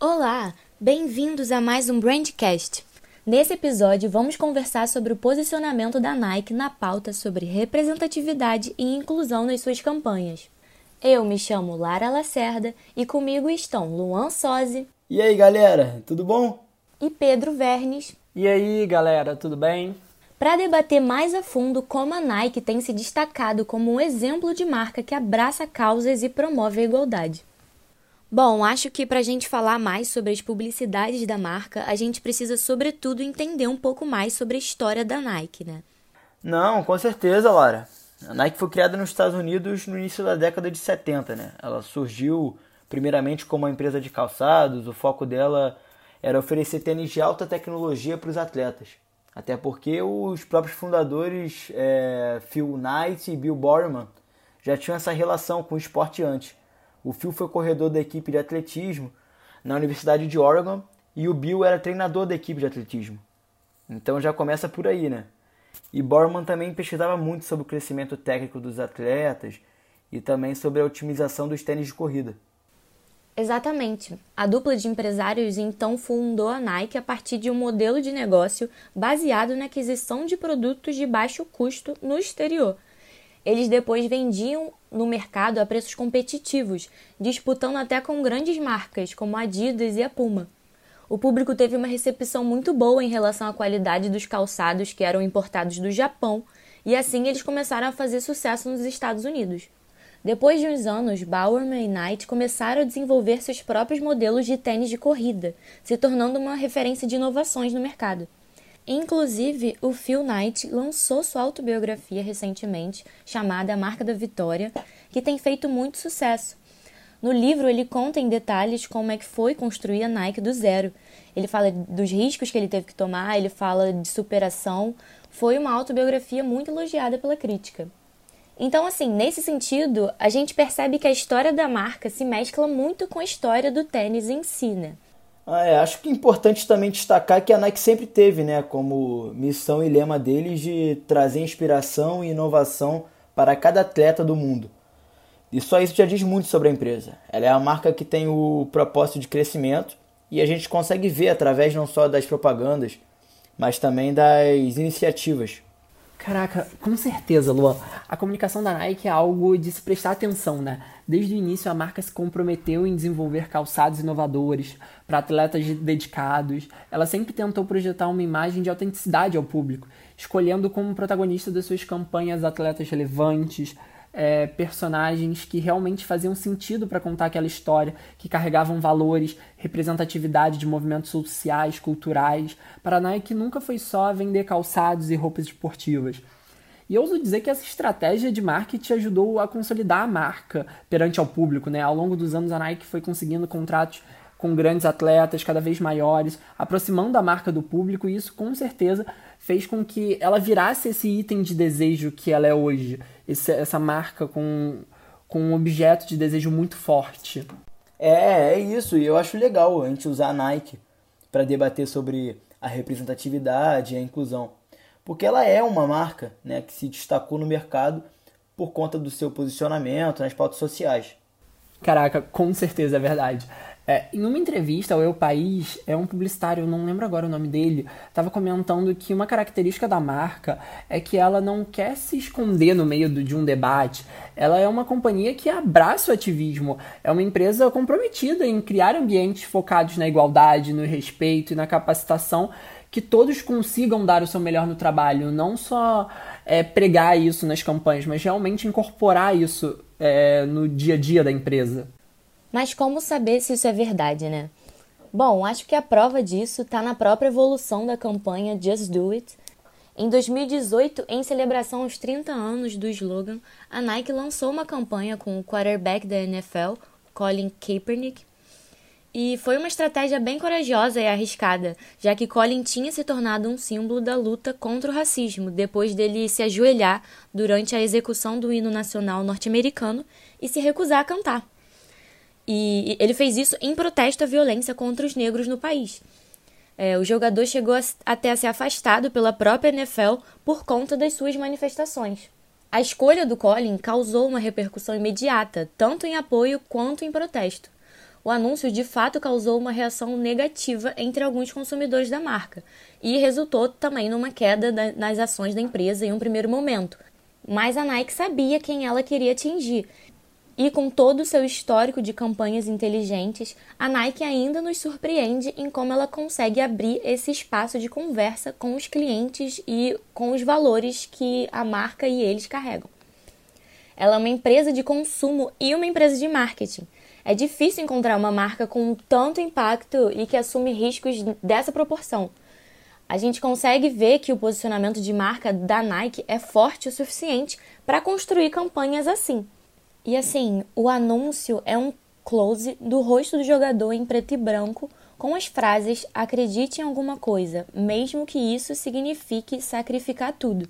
Olá, bem-vindos a mais um Brandcast. Nesse episódio, vamos conversar sobre o posicionamento da Nike na pauta sobre representatividade e inclusão nas suas campanhas. Eu me chamo Lara Lacerda e comigo estão Luan Sozzi. E aí, galera, tudo bom? E Pedro Vernes. E aí, galera, tudo bem? Para debater mais a fundo como a Nike tem se destacado como um exemplo de marca que abraça causas e promove a igualdade. Bom, acho que para a gente falar mais sobre as publicidades da marca, a gente precisa, sobretudo, entender um pouco mais sobre a história da Nike, né? Não, com certeza, Lara. A Nike foi criada nos Estados Unidos no início da década de 70, né? Ela surgiu primeiramente como uma empresa de calçados, o foco dela era oferecer tênis de alta tecnologia para os atletas. Até porque os próprios fundadores é, Phil Knight e Bill Bowerman já tinham essa relação com o esporte antes. O Phil foi corredor da equipe de atletismo na Universidade de Oregon e o Bill era treinador da equipe de atletismo. Então já começa por aí, né? E Bowerman também pesquisava muito sobre o crescimento técnico dos atletas e também sobre a otimização dos tênis de corrida. Exatamente. A dupla de empresários então fundou a Nike a partir de um modelo de negócio baseado na aquisição de produtos de baixo custo no exterior. Eles depois vendiam no mercado a preços competitivos, disputando até com grandes marcas como a Adidas e a Puma. O público teve uma recepção muito boa em relação à qualidade dos calçados que eram importados do Japão, e assim eles começaram a fazer sucesso nos Estados Unidos. Depois de uns anos, Bowerman e Knight começaram a desenvolver seus próprios modelos de tênis de corrida, se tornando uma referência de inovações no mercado. Inclusive, o Phil Knight lançou sua autobiografia recentemente, chamada A Marca da Vitória, que tem feito muito sucesso. No livro, ele conta em detalhes como é que foi construir a Nike do zero. Ele fala dos riscos que ele teve que tomar, ele fala de superação. Foi uma autobiografia muito elogiada pela crítica. Então, assim, nesse sentido, a gente percebe que a história da marca se mescla muito com a história do tênis em si, né? Ah, é, acho que é importante também destacar que a Nike sempre teve, né, como missão e lema deles de trazer inspiração e inovação para cada atleta do mundo. E só isso já diz muito sobre a empresa. Ela é a marca que tem o propósito de crescimento e a gente consegue ver através não só das propagandas, mas também das iniciativas Caraca, com certeza, Luan. A comunicação da Nike é algo de se prestar atenção, né? Desde o início, a marca se comprometeu em desenvolver calçados inovadores para atletas dedicados. Ela sempre tentou projetar uma imagem de autenticidade ao público, escolhendo como protagonista das suas campanhas atletas relevantes, é, personagens que realmente faziam sentido para contar aquela história, que carregavam valores, representatividade de movimentos sociais, culturais. Para Nike nunca foi só vender calçados e roupas esportivas. E ouso dizer que essa estratégia de marketing ajudou a consolidar a marca perante ao público. Né? Ao longo dos anos, a Nike foi conseguindo contratos com grandes atletas cada vez maiores, aproximando a marca do público, e isso com certeza fez com que ela virasse esse item de desejo que ela é hoje, esse, essa marca com, com um objeto de desejo muito forte. É, é isso, e eu acho legal a gente usar a Nike para debater sobre a representatividade e a inclusão, porque ela é uma marca né, que se destacou no mercado por conta do seu posicionamento nas pautas sociais. Caraca, com certeza é verdade. É, em uma entrevista ao Eu País, é um publicitário, não lembro agora o nome dele, estava comentando que uma característica da marca é que ela não quer se esconder no meio do, de um debate. Ela é uma companhia que abraça o ativismo, é uma empresa comprometida em criar ambientes focados na igualdade, no respeito e na capacitação que todos consigam dar o seu melhor no trabalho, não só é, pregar isso nas campanhas, mas realmente incorporar isso é, no dia a dia da empresa. Mas como saber se isso é verdade, né? Bom, acho que a prova disso está na própria evolução da campanha Just Do It. Em 2018, em celebração aos 30 anos do slogan, a Nike lançou uma campanha com o quarterback da NFL, Colin Kaepernick, e foi uma estratégia bem corajosa e arriscada, já que Colin tinha se tornado um símbolo da luta contra o racismo depois dele se ajoelhar durante a execução do hino nacional norte-americano e se recusar a cantar. E ele fez isso em protesto à violência contra os negros no país. É, o jogador chegou a, até a ser afastado pela própria NFL por conta das suas manifestações. A escolha do Colin causou uma repercussão imediata, tanto em apoio quanto em protesto. o anúncio de fato causou uma reação negativa entre alguns consumidores da marca e resultou também numa queda nas ações da empresa em um primeiro momento. Mas a Nike sabia quem ela queria atingir. E com todo o seu histórico de campanhas inteligentes, a Nike ainda nos surpreende em como ela consegue abrir esse espaço de conversa com os clientes e com os valores que a marca e eles carregam. Ela é uma empresa de consumo e uma empresa de marketing. É difícil encontrar uma marca com tanto impacto e que assume riscos dessa proporção. A gente consegue ver que o posicionamento de marca da Nike é forte o suficiente para construir campanhas assim. E assim, o anúncio é um close do rosto do jogador em preto e branco com as frases acredite em alguma coisa, mesmo que isso signifique sacrificar tudo.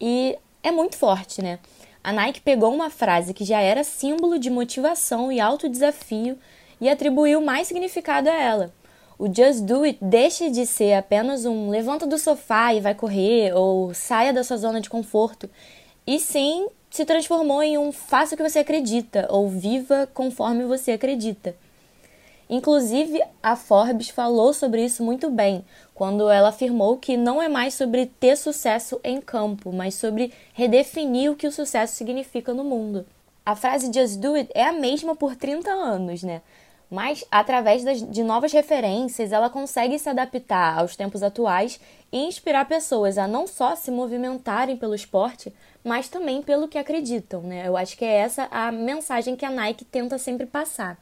E é muito forte, né? A Nike pegou uma frase que já era símbolo de motivação e alto desafio e atribuiu mais significado a ela. O Just Do It deixa de ser apenas um levanta do sofá e vai correr ou saia da sua zona de conforto, e sim se transformou em um faça o que você acredita ou viva conforme você acredita. Inclusive, a Forbes falou sobre isso muito bem, quando ela afirmou que não é mais sobre ter sucesso em campo, mas sobre redefinir o que o sucesso significa no mundo. A frase Just Do It é a mesma por 30 anos, né? Mas, através das, de novas referências, ela consegue se adaptar aos tempos atuais e inspirar pessoas a não só se movimentarem pelo esporte, mas também pelo que acreditam, né? Eu acho que é essa a mensagem que a Nike tenta sempre passar.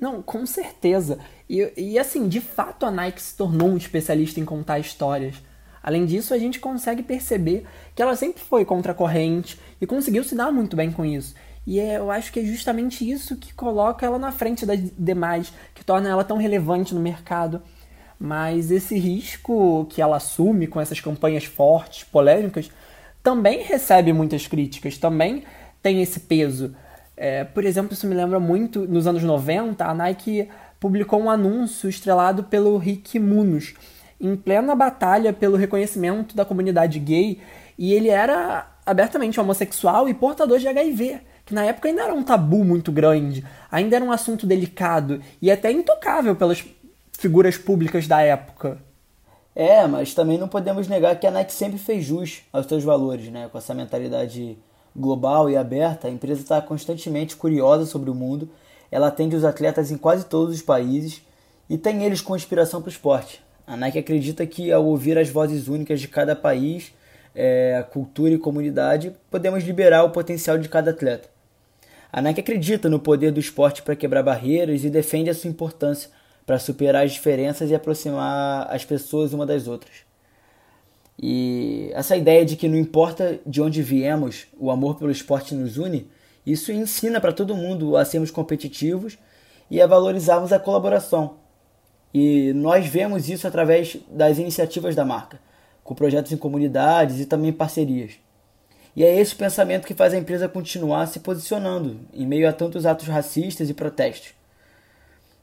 Não, com certeza. E, e assim, de fato a Nike se tornou um especialista em contar histórias. Além disso, a gente consegue perceber que ela sempre foi contra a corrente e conseguiu se dar muito bem com isso. E é, eu acho que é justamente isso que coloca ela na frente das demais, que torna ela tão relevante no mercado. Mas esse risco que ela assume com essas campanhas fortes, polêmicas, também recebe muitas críticas, também tem esse peso. É, por exemplo, isso me lembra muito, nos anos 90, a Nike publicou um anúncio estrelado pelo Rick Munos, em plena batalha pelo reconhecimento da comunidade gay, e ele era abertamente homossexual e portador de HIV, que na época ainda era um tabu muito grande, ainda era um assunto delicado e até intocável pelas figuras públicas da época. É, mas também não podemos negar que a Nike sempre fez jus aos seus valores, né? Com essa mentalidade global e aberta, a empresa está constantemente curiosa sobre o mundo, ela atende os atletas em quase todos os países e tem eles com inspiração para o esporte. A Nike acredita que ao ouvir as vozes únicas de cada país, é, cultura e comunidade, podemos liberar o potencial de cada atleta. A Nike acredita no poder do esporte para quebrar barreiras e defende a sua importância para superar as diferenças e aproximar as pessoas uma das outras. E essa ideia de que não importa de onde viemos, o amor pelo esporte nos une, isso ensina para todo mundo a sermos competitivos e a valorizarmos a colaboração. E nós vemos isso através das iniciativas da marca, com projetos em comunidades e também parcerias. E é esse pensamento que faz a empresa continuar se posicionando em meio a tantos atos racistas e protestos.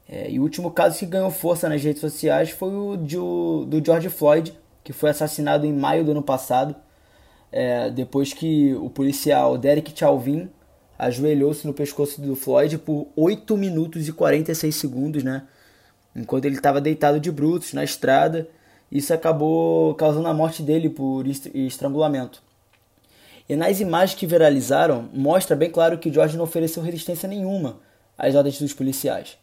É, e o último caso que ganhou força nas redes sociais foi o do, do George Floyd, que foi assassinado em maio do ano passado, é, depois que o policial Derek Chauvin ajoelhou-se no pescoço do Floyd por 8 minutos e 46 segundos, né? Enquanto ele estava deitado de brutos na estrada, isso acabou causando a morte dele por estrangulamento. E nas imagens que viralizaram, mostra bem claro que George não ofereceu resistência nenhuma às ordens dos policiais.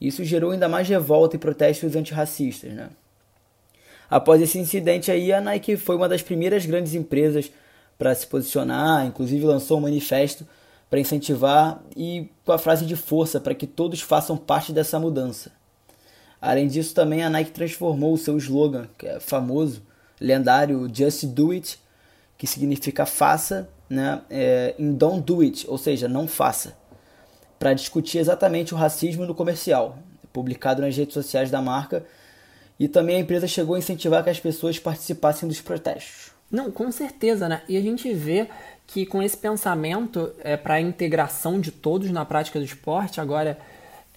Isso gerou ainda mais revolta e protestos antirracistas, né? Após esse incidente aí, a Nike foi uma das primeiras grandes empresas para se posicionar, inclusive lançou um manifesto para incentivar e com a frase de força para que todos façam parte dessa mudança. Além disso, também a Nike transformou o seu slogan, que é famoso, lendário Just Do It, que significa faça, né, é, em Don't Do It, ou seja, não faça, para discutir exatamente o racismo no comercial, publicado nas redes sociais da marca e também a empresa chegou a incentivar que as pessoas participassem dos protestos. Não, com certeza, né? E a gente vê que com esse pensamento é, para a integração de todos na prática do esporte, agora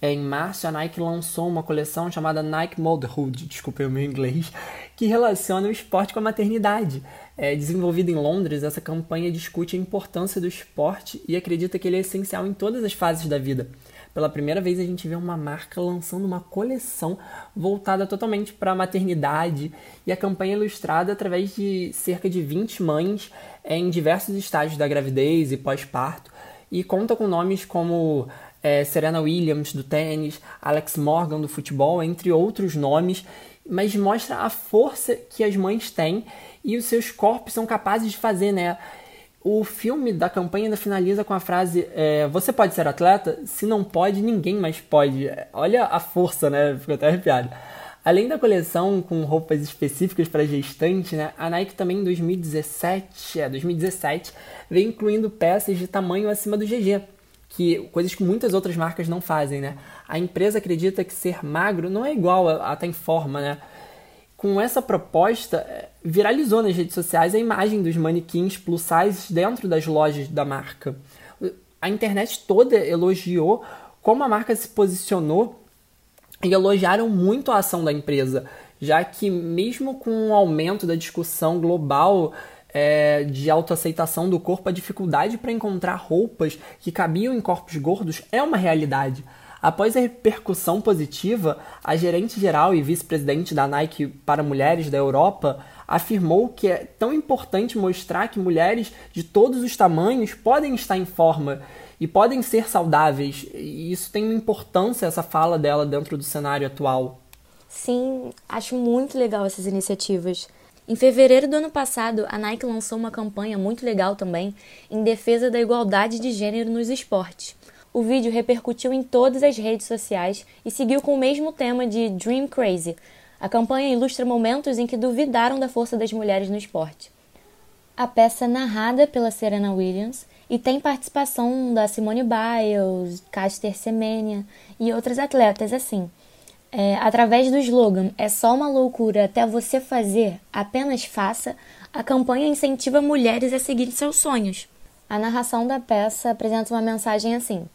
em março a Nike lançou uma coleção chamada Nike Motherhood, desculpe o meu inglês, que relaciona o esporte com a maternidade. É, desenvolvida em Londres, essa campanha discute a importância do esporte e acredita que ele é essencial em todas as fases da vida Pela primeira vez a gente vê uma marca lançando uma coleção voltada totalmente para a maternidade e a campanha é ilustrada através de cerca de 20 mães em diversos estágios da gravidez e pós-parto e conta com nomes como é, Serena Williams do tênis, Alex Morgan do futebol, entre outros nomes, mas mostra a força que as mães têm e os seus corpos são capazes de fazer, né? O filme da campanha ainda finaliza com a frase: é, Você pode ser atleta? Se não pode, ninguém mais pode. Olha a força, né? Fico até arrepiado. Além da coleção com roupas específicas para gestante, né, a Nike também em 2017, é, 2017 veio incluindo peças de tamanho acima do GG, que coisas que muitas outras marcas não fazem, né? A empresa acredita que ser magro não é igual a, em forma, né? Com essa proposta, é, viralizou nas redes sociais a imagem dos manequins plus size dentro das lojas da marca. A internet toda elogiou como a marca se posicionou e elogiaram muito a ação da empresa, já que mesmo com o aumento da discussão global é, de autoaceitação do corpo, a dificuldade para encontrar roupas que cabiam em corpos gordos é uma realidade. Após a repercussão positiva, a gerente geral e vice-presidente da Nike para mulheres da Europa afirmou que é tão importante mostrar que mulheres de todos os tamanhos podem estar em forma e podem ser saudáveis. E isso tem importância, essa fala dela, dentro do cenário atual. Sim, acho muito legal essas iniciativas. Em fevereiro do ano passado, a Nike lançou uma campanha muito legal também em defesa da igualdade de gênero nos esportes. O vídeo repercutiu em todas as redes sociais e seguiu com o mesmo tema de Dream Crazy. A campanha ilustra momentos em que duvidaram da força das mulheres no esporte. A peça narrada pela Serena Williams e tem participação da Simone Biles, Caster Semenya e outras atletas assim. É, através do slogan É só uma loucura até você fazer, apenas faça, a campanha incentiva mulheres a seguir seus sonhos. A narração da peça apresenta uma mensagem assim: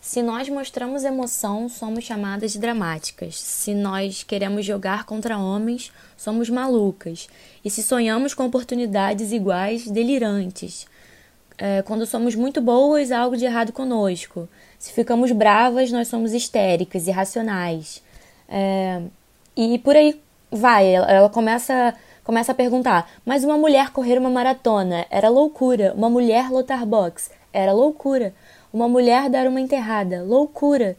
Se nós mostramos emoção, somos chamadas de dramáticas. Se nós queremos jogar contra homens, somos malucas. E se sonhamos com oportunidades iguais, delirantes. É, quando somos muito boas, há algo de errado conosco. Se ficamos bravas, nós somos histéricas, irracionais. É, e por aí vai. Ela, ela começa, começa a perguntar: mas uma mulher correr uma maratona era loucura. Uma mulher lotar box era loucura. Uma mulher dar uma enterrada, loucura.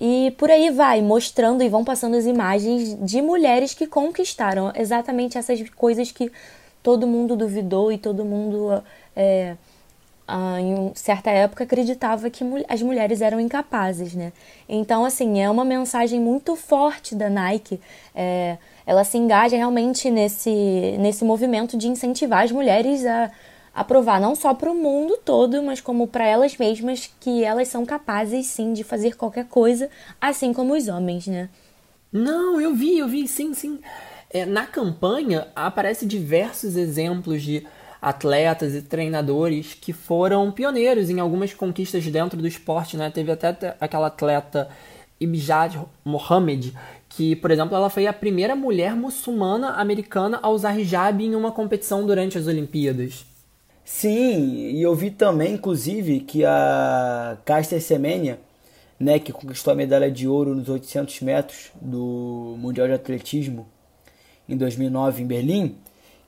E por aí vai, mostrando e vão passando as imagens de mulheres que conquistaram exatamente essas coisas que todo mundo duvidou e todo mundo é, ah, em certa época acreditava que as mulheres eram incapazes, né? Então, assim, é uma mensagem muito forte da Nike. É, ela se engaja realmente nesse, nesse movimento de incentivar as mulheres a, a provar não só para o mundo todo, mas como para elas mesmas que elas são capazes sim de fazer qualquer coisa, assim como os homens, né? Não, eu vi, eu vi, sim, sim. É, na campanha aparece diversos exemplos de atletas e treinadores que foram pioneiros em algumas conquistas dentro do esporte, né? Teve até aquela atleta Ibjad Mohamed, que, por exemplo, ela foi a primeira mulher muçulmana americana a usar hijab em uma competição durante as Olimpíadas. Sim, e eu vi também, inclusive, que a Caster Semenya, né, que conquistou a medalha de ouro nos 800 metros do Mundial de Atletismo em 2009 em Berlim,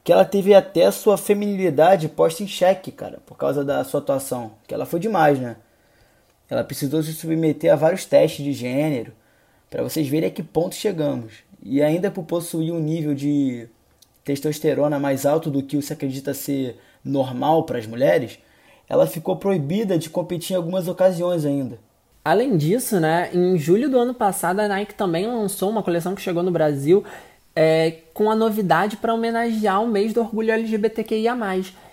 que ela teve até sua feminilidade posta em xeque, cara, por causa da sua atuação, que ela foi demais, né? Ela precisou se submeter a vários testes de gênero, para vocês verem a que ponto chegamos. E ainda por possuir um nível de testosterona mais alto do que o se acredita ser normal para as mulheres, ela ficou proibida de competir em algumas ocasiões ainda. Além disso, né, em julho do ano passado a Nike também lançou uma coleção que chegou no Brasil é, com a novidade para homenagear o mês do orgulho LGBTQIA,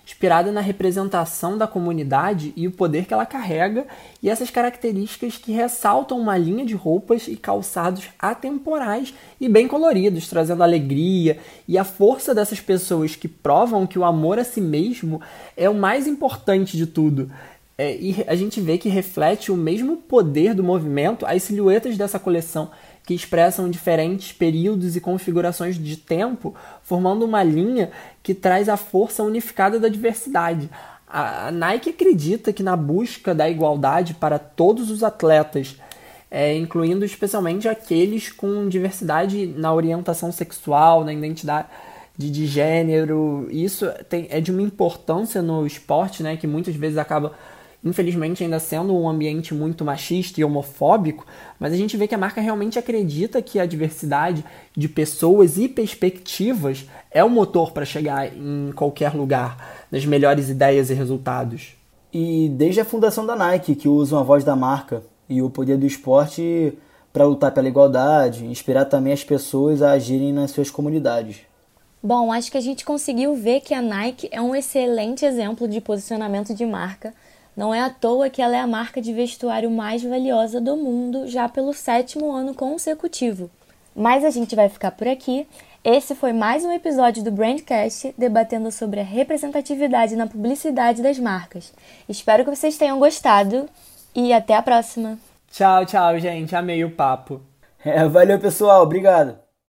inspirada na representação da comunidade e o poder que ela carrega, e essas características que ressaltam uma linha de roupas e calçados atemporais e bem coloridos, trazendo alegria e a força dessas pessoas que provam que o amor a si mesmo é o mais importante de tudo. É, e a gente vê que reflete o mesmo poder do movimento as silhuetas dessa coleção que expressam diferentes períodos e configurações de tempo, formando uma linha que traz a força unificada da diversidade. A Nike acredita que na busca da igualdade para todos os atletas, é, incluindo especialmente aqueles com diversidade na orientação sexual, na identidade de, de gênero, isso tem, é de uma importância no esporte, né, que muitas vezes acaba infelizmente ainda sendo um ambiente muito machista e homofóbico, mas a gente vê que a marca realmente acredita que a diversidade de pessoas e perspectivas é o motor para chegar em qualquer lugar, nas melhores ideias e resultados. E desde a fundação da Nike, que usa a voz da marca e o poder do esporte para lutar pela igualdade, inspirar também as pessoas a agirem nas suas comunidades. Bom, acho que a gente conseguiu ver que a Nike é um excelente exemplo de posicionamento de marca não é à toa que ela é a marca de vestuário mais valiosa do mundo já pelo sétimo ano consecutivo. Mas a gente vai ficar por aqui. Esse foi mais um episódio do Brandcast debatendo sobre a representatividade na publicidade das marcas. Espero que vocês tenham gostado e até a próxima. Tchau, tchau, gente. Amei o papo. É, valeu, pessoal. Obrigado.